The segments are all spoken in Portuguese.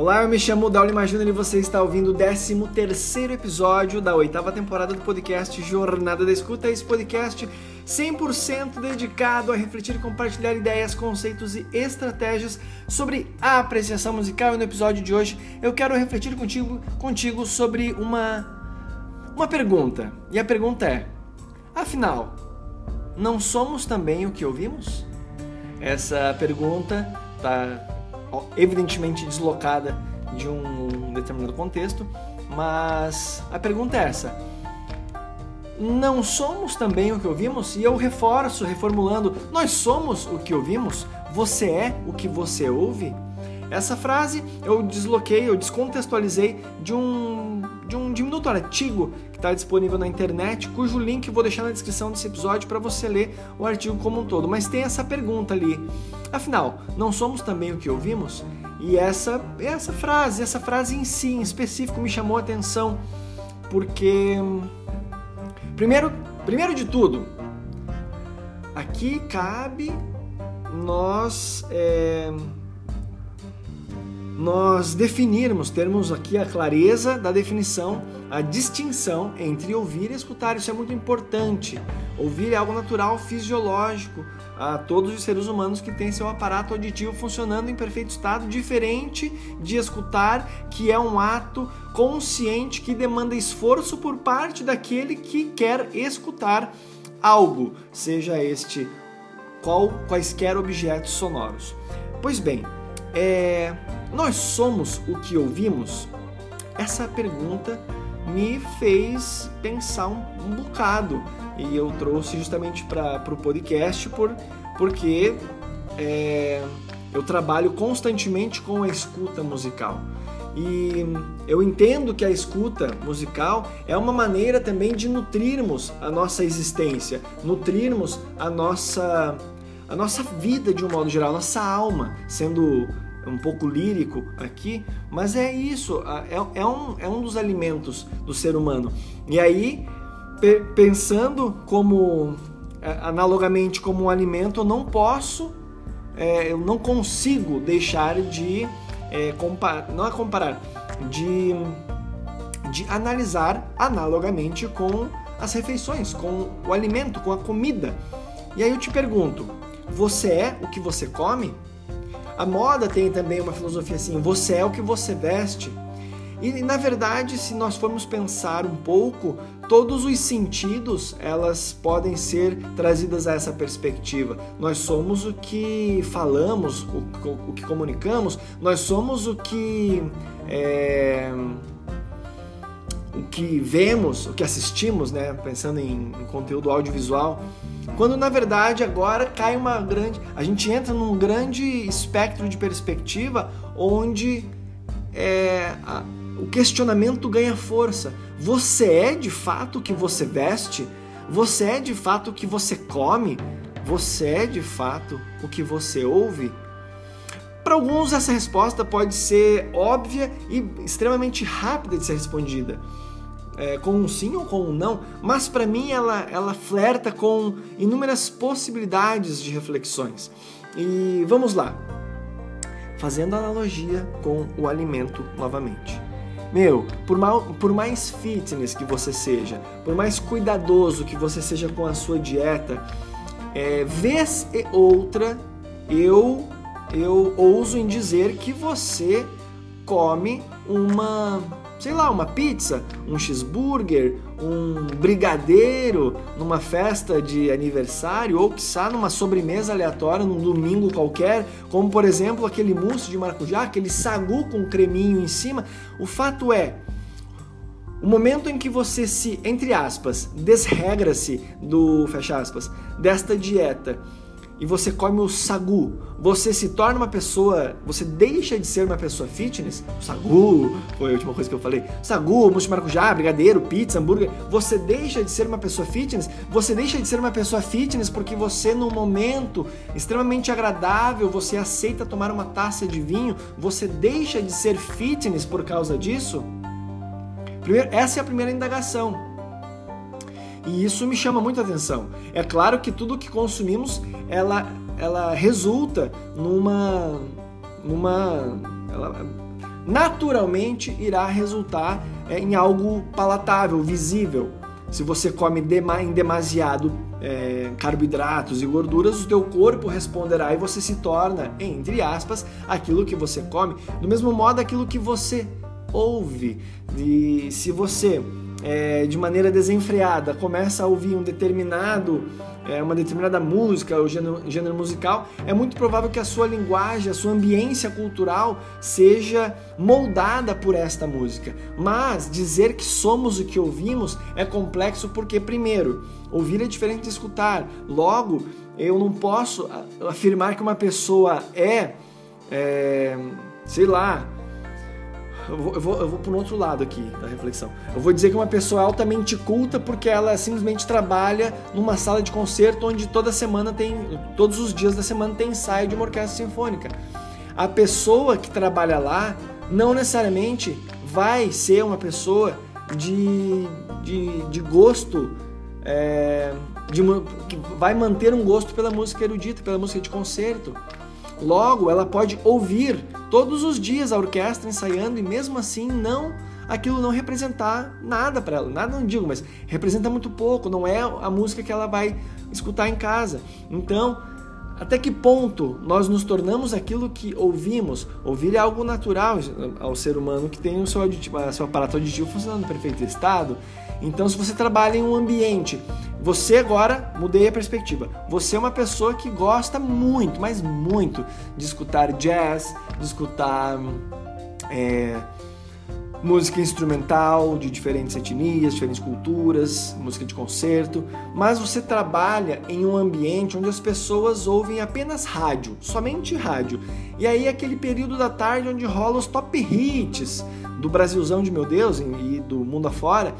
Olá, eu me chamo Dauli Magino e você está ouvindo o 13 episódio da oitava temporada do podcast Jornada da Escuta. Esse podcast 100% dedicado a refletir e compartilhar ideias, conceitos e estratégias sobre a apreciação musical. E no episódio de hoje eu quero refletir contigo, contigo sobre uma, uma pergunta. E a pergunta é: afinal, não somos também o que ouvimos? Essa pergunta está evidentemente deslocada de um determinado contexto, mas a pergunta é essa: não somos também o que ouvimos? E eu reforço, reformulando: nós somos o que ouvimos? Você é o que você ouve? Essa frase eu desloquei, eu descontextualizei de um, de um diminuto artigo que está disponível na internet, cujo link eu vou deixar na descrição desse episódio para você ler o artigo como um todo. Mas tem essa pergunta ali. Afinal, não somos também o que ouvimos? E essa, essa frase, essa frase em si, em específico, me chamou a atenção, porque. Primeiro, primeiro de tudo, aqui cabe nós. É, nós definirmos, termos aqui a clareza da definição, a distinção entre ouvir e escutar. Isso é muito importante. Ouvir é algo natural, fisiológico a todos os seres humanos que têm seu aparato auditivo funcionando em perfeito estado, diferente de escutar, que é um ato consciente que demanda esforço por parte daquele que quer escutar algo, seja este qual quaisquer objetos sonoros. Pois bem, é, nós somos o que ouvimos? Essa pergunta me fez pensar um, um bocado e eu trouxe justamente para o podcast por, porque é, eu trabalho constantemente com a escuta musical. E eu entendo que a escuta musical é uma maneira também de nutrirmos a nossa existência, nutrirmos a nossa a nossa vida de um modo geral, a nossa alma, sendo um pouco lírico aqui, mas é isso, é, é, um, é um dos alimentos do ser humano. E aí, pensando como, é, analogamente como um alimento, eu não posso, é, eu não consigo deixar de, é, comparar, não é comparar, de, de analisar analogamente com as refeições, com o alimento, com a comida. E aí eu te pergunto, você é o que você come? A moda tem também uma filosofia assim: você é o que você veste. E na verdade, se nós formos pensar um pouco, todos os sentidos elas podem ser trazidas a essa perspectiva. Nós somos o que falamos, o, o que comunicamos, nós somos o que é, o que vemos, o que assistimos, né? Pensando em, em conteúdo audiovisual. Quando na verdade agora cai uma grande. A gente entra num grande espectro de perspectiva onde é, a, o questionamento ganha força. Você é de fato o que você veste? Você é de fato o que você come? Você é de fato o que você ouve? Para alguns, essa resposta pode ser óbvia e extremamente rápida de ser respondida é, com um sim ou com um não, mas para mim ela, ela flerta com inúmeras possibilidades de reflexões. E vamos lá, fazendo analogia com o alimento novamente. Meu, por, mal, por mais fitness que você seja, por mais cuidadoso que você seja com a sua dieta, é, vez e outra eu eu ouso em dizer que você come uma sei lá, uma pizza, um cheeseburger, um brigadeiro numa festa de aniversário ou quiçá numa sobremesa aleatória num domingo qualquer, como por exemplo aquele mousse de maracujá, aquele sagu com creminho em cima. O fato é, o momento em que você se, entre aspas, desregra-se do, fecha aspas, desta dieta e você come o sagu, você se torna uma pessoa, você deixa de ser uma pessoa fitness, sagu foi a última coisa que eu falei, sagu, mousse de maracujá, brigadeiro, pizza, hambúrguer, você deixa de ser uma pessoa fitness, você deixa de ser uma pessoa fitness porque você num momento extremamente agradável, você aceita tomar uma taça de vinho, você deixa de ser fitness por causa disso? Primeiro, essa é a primeira indagação. E isso me chama muita atenção. É claro que tudo que consumimos, ela, ela resulta numa numa ela, naturalmente irá resultar é, em algo palatável, visível. Se você come em demasiado é, carboidratos e gorduras, o teu corpo responderá e você se torna, entre aspas, aquilo que você come. Do mesmo modo, aquilo que você ouve. E se você é, de maneira desenfreada começa a ouvir um determinado é, uma determinada música ou gênero, gênero, musical, é muito provável que a sua linguagem, a sua ambiência cultural seja moldada por esta música. Mas dizer que somos o que ouvimos é complexo porque, primeiro, ouvir é diferente de escutar. Logo, eu não posso afirmar que uma pessoa é, é sei lá, eu vou, eu vou, para um outro lado aqui da reflexão. Eu vou dizer que uma pessoa é altamente culta porque ela simplesmente trabalha numa sala de concerto onde toda semana tem, todos os dias da semana tem ensaio de uma orquestra sinfônica. A pessoa que trabalha lá não necessariamente vai ser uma pessoa de, de, de gosto, é, de, que vai manter um gosto pela música erudita, pela música de concerto. Logo, ela pode ouvir todos os dias a orquestra ensaiando e mesmo assim não aquilo não representar nada para ela. Nada não digo, mas representa muito pouco, não é a música que ela vai escutar em casa. Então, até que ponto nós nos tornamos aquilo que ouvimos? Ouvir é algo natural ao ser humano que tem o seu, auditivo, seu aparato auditivo funcionando no perfeito estado. Então, se você trabalha em um ambiente, você agora, mudei a perspectiva, você é uma pessoa que gosta muito, mas muito, de escutar jazz, de escutar é, música instrumental de diferentes etnias, diferentes culturas, música de concerto, mas você trabalha em um ambiente onde as pessoas ouvem apenas rádio, somente rádio. E aí aquele período da tarde onde rola os top hits do Brasilzão de meu Deus e do mundo afora.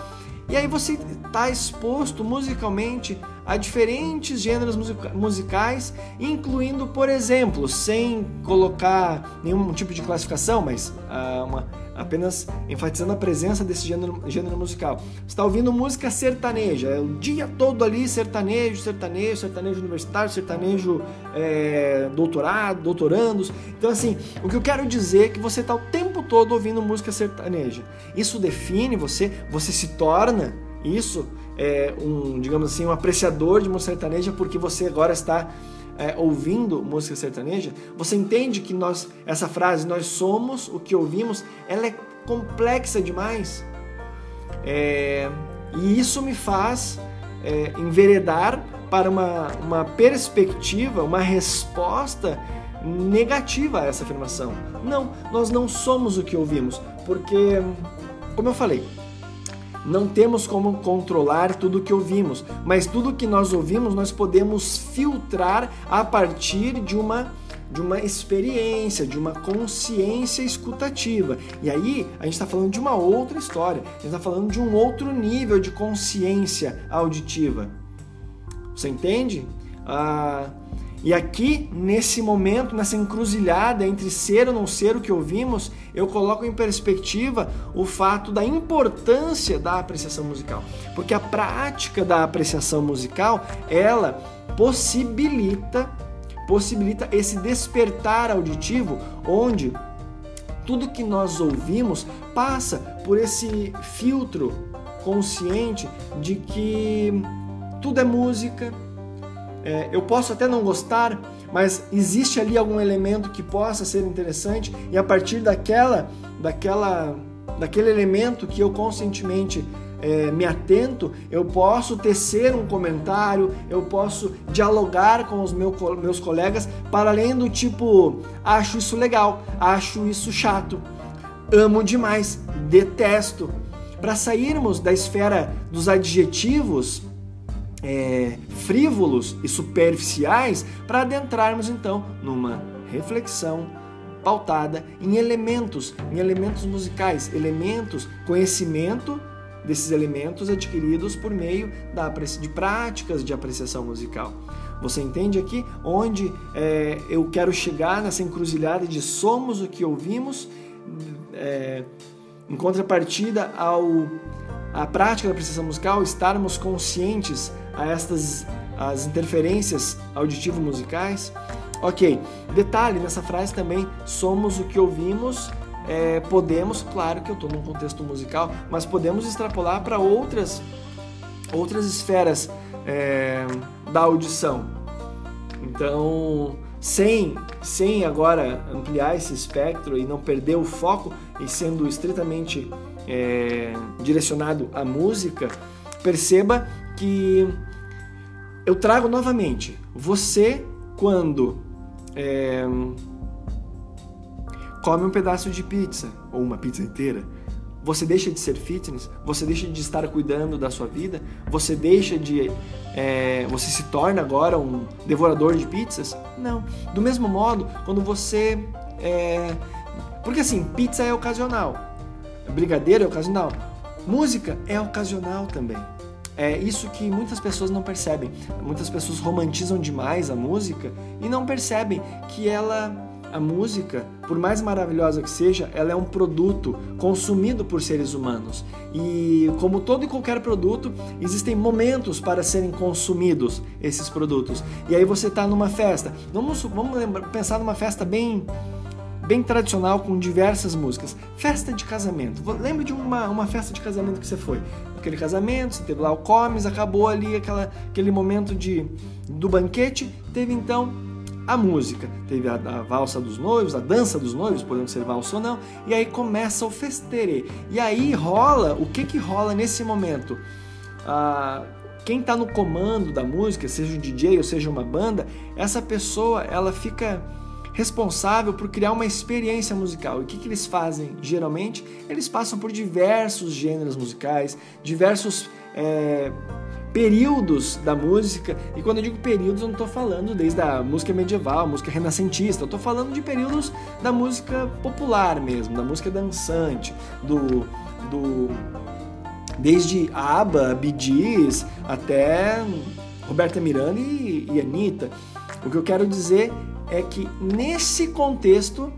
E aí você está exposto musicalmente a diferentes gêneros musicais, incluindo, por exemplo, sem colocar nenhum tipo de classificação, mas uh, uma, apenas enfatizando a presença desse gênero, gênero musical. Você está ouvindo música sertaneja, é o dia todo ali sertanejo, sertanejo, sertanejo universitário, sertanejo é, doutorado, doutorandos. Então, assim, o que eu quero dizer é que você está o tempo todo ouvindo música sertaneja. Isso define você, você se torna isso é um, digamos assim, um apreciador de música sertaneja porque você agora está é, ouvindo música sertaneja, você entende que nós, essa frase, nós somos o que ouvimos, ela é complexa demais. É, e isso me faz é, enveredar para uma, uma perspectiva, uma resposta negativa essa afirmação. Não, nós não somos o que ouvimos, porque, como eu falei, não temos como controlar tudo o que ouvimos, mas tudo que nós ouvimos nós podemos filtrar a partir de uma de uma experiência, de uma consciência escutativa. E aí a gente está falando de uma outra história, a gente está falando de um outro nível de consciência auditiva. Você entende? Ah, e aqui, nesse momento, nessa encruzilhada entre ser ou não ser o que ouvimos, eu coloco em perspectiva o fato da importância da apreciação musical. Porque a prática da apreciação musical, ela possibilita possibilita esse despertar auditivo onde tudo que nós ouvimos passa por esse filtro consciente de que tudo é música, é, eu posso até não gostar, mas existe ali algum elemento que possa ser interessante e a partir daquela, daquela, daquele elemento que eu conscientemente é, me atento, eu posso tecer um comentário, eu posso dialogar com os meu, meus colegas para além do tipo acho isso legal, acho isso chato, amo demais, detesto. Para sairmos da esfera dos adjetivos é, frívolos e superficiais para adentrarmos então numa reflexão pautada em elementos, em elementos musicais, elementos, conhecimento desses elementos adquiridos por meio da, de práticas de apreciação musical. Você entende aqui onde é, eu quero chegar nessa encruzilhada de somos o que ouvimos, é, em contrapartida ao a prática da apreciação musical, estarmos conscientes a estas as interferências auditivo-musicais. Ok, detalhe nessa frase também: somos o que ouvimos, é, podemos, claro que eu estou num contexto musical, mas podemos extrapolar para outras, outras esferas é, da audição. Então, sem, sem agora ampliar esse espectro e não perder o foco e sendo estritamente é, direcionado à música, perceba que eu trago novamente você quando é, come um pedaço de pizza ou uma pizza inteira, você deixa de ser fitness, você deixa de estar cuidando da sua vida, você deixa de. É, você se torna agora um devorador de pizzas? Não. Do mesmo modo, quando você. É, porque assim, pizza é ocasional, brigadeiro é ocasional, música é ocasional também. É isso que muitas pessoas não percebem. Muitas pessoas romantizam demais a música e não percebem que ela a música, por mais maravilhosa que seja, ela é um produto consumido por seres humanos. E como todo e qualquer produto, existem momentos para serem consumidos esses produtos. E aí você está numa festa. Vamos, vamos pensar numa festa bem bem tradicional com diversas músicas. Festa de casamento. Lembra de uma, uma festa de casamento que você foi? Aquele casamento, você teve lá o comes, acabou ali aquela, aquele momento de, do banquete, teve então a música. Teve a, a, valsa dos noivos, a dança dos noivos, podendo ser valsa ou não, e aí começa o festerê. E aí rola, o que que rola nesse momento? Ah, quem está no comando da música, seja um DJ ou seja uma banda, essa pessoa ela fica responsável por criar uma experiência musical. E o que, que eles fazem geralmente? Eles passam por diversos gêneros musicais, diversos é, períodos da música, e quando eu digo períodos, eu não estou falando desde a música medieval, a música renascentista, eu estou falando de períodos da música popular mesmo, da música dançante, do, do desde ABBA, Bee Gees, até Roberta Miranda e, e Anitta. O que eu quero dizer é que nesse contexto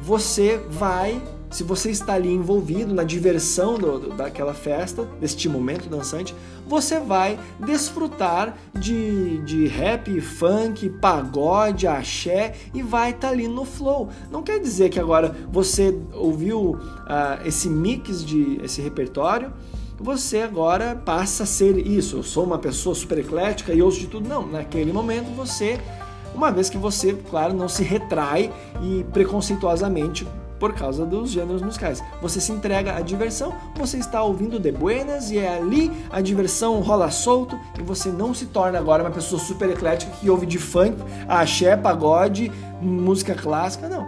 você vai se você está ali envolvido na diversão do, do, daquela festa, deste momento dançante, você vai desfrutar de, de rap, funk, pagode, axé e vai estar tá ali no flow. Não quer dizer que agora você ouviu uh, esse mix de esse repertório você agora passa a ser isso. Eu sou uma pessoa super eclética e ouço de tudo. Não, naquele momento você, uma vez que você, claro, não se retrai e preconceituosamente por causa dos gêneros musicais. Você se entrega à diversão, você está ouvindo de buenas e é ali a diversão rola solto e você não se torna agora uma pessoa super eclética que ouve de funk, axé, pagode, música clássica, não.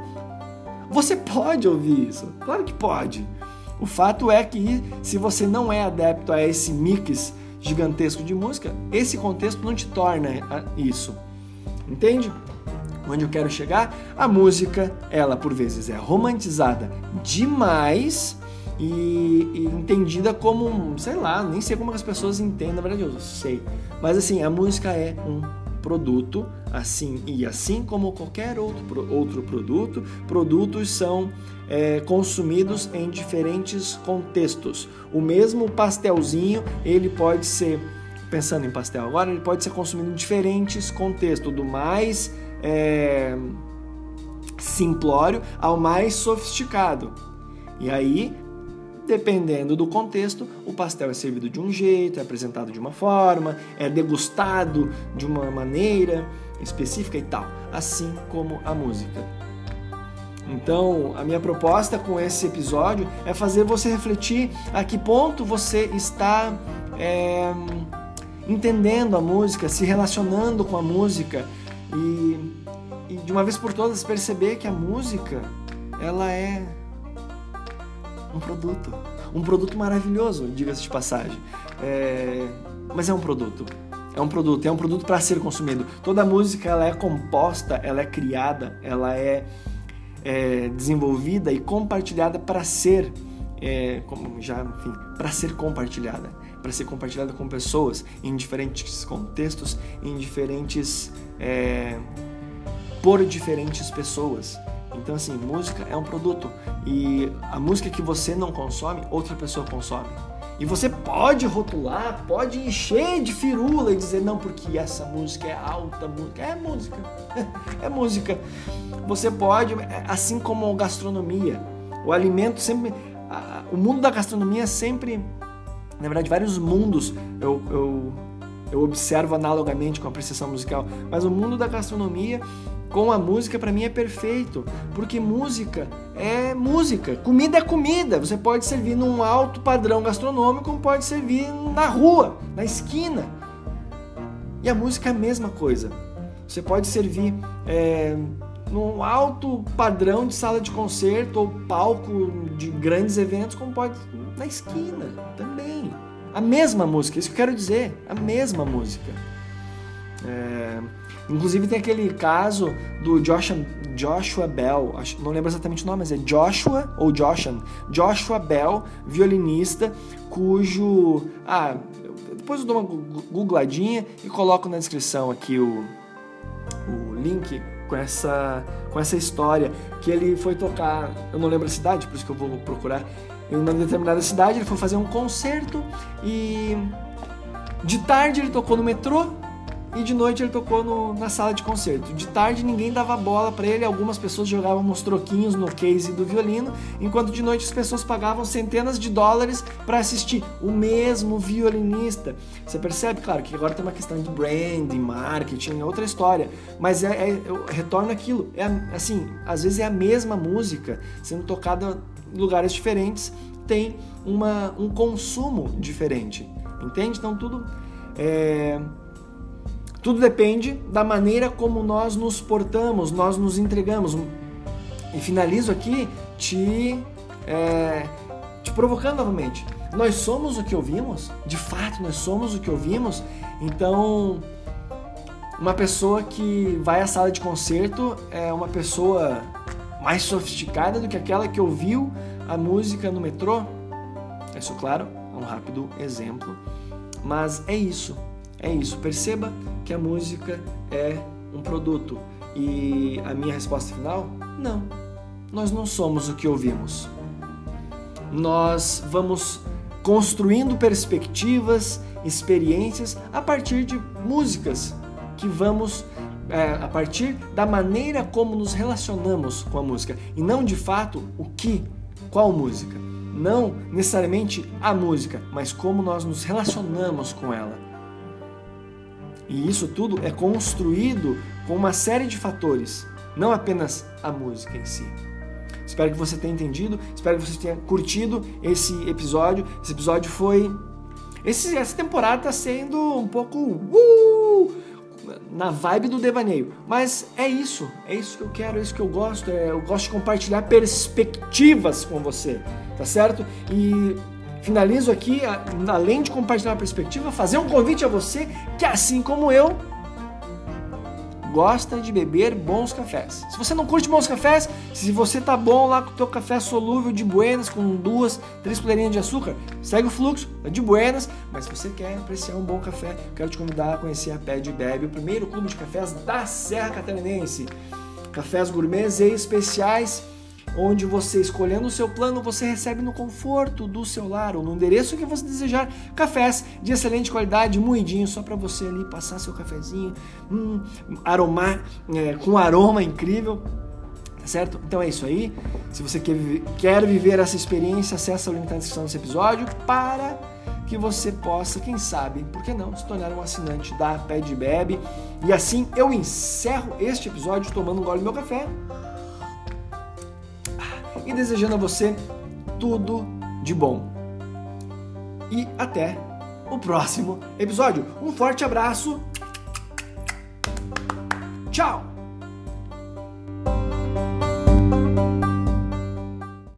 Você pode ouvir isso, claro que pode. O fato é que se você não é adepto a esse mix gigantesco de música, esse contexto não te torna isso. Entende? onde eu quero chegar, a música, ela por vezes é romantizada demais e, e, entendida como, sei lá, nem sei como as pessoas entendem, na verdade eu sei. Mas assim, a música é um produto, assim e assim como qualquer outro, outro produto, produtos são é, consumidos em diferentes contextos. O mesmo pastelzinho, ele pode ser, pensando em pastel agora, ele pode ser consumido em diferentes contextos, do mais é, simplório ao mais sofisticado. E aí, dependendo do contexto, o pastel é servido de um jeito, é apresentado de uma forma, é degustado de uma maneira específica e tal, assim como a música. Então, a minha proposta com esse episódio é fazer você refletir a que ponto você está é, entendendo a música, se relacionando com a música, e, e de uma vez por todas perceber que a música ela é um produto, um produto maravilhoso, diga-se de passagem. É, mas é um produto. É um produto, é um produto para ser consumido. Toda música ela é composta, ela é criada, ela é, é desenvolvida e compartilhada para ser, é, como já, enfim, para ser compartilhada, para ser compartilhada com pessoas em diferentes contextos, em diferentes é, por diferentes pessoas. Então, assim, música é um produto e a música que você não consome, outra pessoa consome. E você pode rotular, pode encher de firula e dizer não, porque essa música é alta música. É música. é música. Você pode, assim como gastronomia. O alimento sempre. O mundo da gastronomia sempre. Na verdade, vários mundos eu, eu, eu observo analogamente com a apreciação musical, mas o mundo da gastronomia com a música para mim é perfeito, porque música é música, comida é comida. Você pode servir num alto padrão gastronômico, como pode servir na rua, na esquina. E a música é a mesma coisa. Você pode servir é, num alto padrão de sala de concerto ou palco de grandes eventos, como pode na esquina também. A mesma música, isso que eu quero dizer, a mesma música. É, inclusive tem aquele caso do Joshua, Joshua Bell, não lembro exatamente o nome, mas é Joshua ou Joshan, Joshua Bell, violinista, cujo. Ah, depois eu dou uma googladinha e coloco na descrição aqui o, o link com essa, com essa história que ele foi tocar, eu não lembro a cidade, por isso que eu vou procurar, em uma determinada cidade, ele foi fazer um concerto e de tarde ele tocou no metrô e de noite ele tocou no, na sala de concerto. De tarde ninguém dava bola para ele, algumas pessoas jogavam uns troquinhos no case do violino, enquanto de noite as pessoas pagavam centenas de dólares para assistir o mesmo violinista. Você percebe, claro, que agora tem uma questão de branding, marketing, outra história, mas é, é aquilo, é assim, às vezes é a mesma música sendo tocada lugares diferentes, tem uma, um consumo diferente, entende? Então tudo é tudo depende da maneira como nós nos portamos, nós nos entregamos. E finalizo aqui te, é, te provocando novamente. Nós somos o que ouvimos? De fato, nós somos o que ouvimos? Então, uma pessoa que vai à sala de concerto é uma pessoa mais sofisticada do que aquela que ouviu a música no metrô? Isso, claro, é um rápido exemplo. Mas é isso. É isso, perceba que a música é um produto. E a minha resposta final? Não. Nós não somos o que ouvimos. Nós vamos construindo perspectivas, experiências a partir de músicas que vamos é, a partir da maneira como nos relacionamos com a música e não de fato o que, qual música. Não necessariamente a música, mas como nós nos relacionamos com ela. E isso tudo é construído com uma série de fatores, não apenas a música em si. Espero que você tenha entendido, espero que você tenha curtido esse episódio. Esse episódio foi. Esse, essa temporada está sendo um pouco. Uh, na vibe do devaneio. Mas é isso, é isso que eu quero, é isso que eu gosto. É, eu gosto de compartilhar perspectivas com você, tá certo? E Finalizo aqui, além de compartilhar a perspectiva, fazer um convite a você que, assim como eu, gosta de beber bons cafés. Se você não curte bons cafés, se você tá bom lá com o teu café solúvel de buenas com duas, três colherinhas de açúcar, segue o fluxo, é de buenas, mas se você quer apreciar um bom café, quero te convidar a conhecer a Pé Bebe, o primeiro clube de cafés da Serra Catarinense. Cafés gourmets e especiais onde você escolhendo o seu plano, você recebe no conforto do seu lar ou no endereço que você desejar cafés de excelente qualidade, moidinho, só para você ali passar seu cafezinho, hum, aromar, é, com aroma incrível. Tá certo? Então é isso aí. Se você quer, quer viver essa experiência, acessa o link na descrição desse episódio para que você possa, quem sabe, por que não, se tornar um assinante da Ped Bebe. E assim eu encerro este episódio tomando um gole do meu café e desejando a você tudo de bom. E até o próximo episódio. Um forte abraço. Tchau!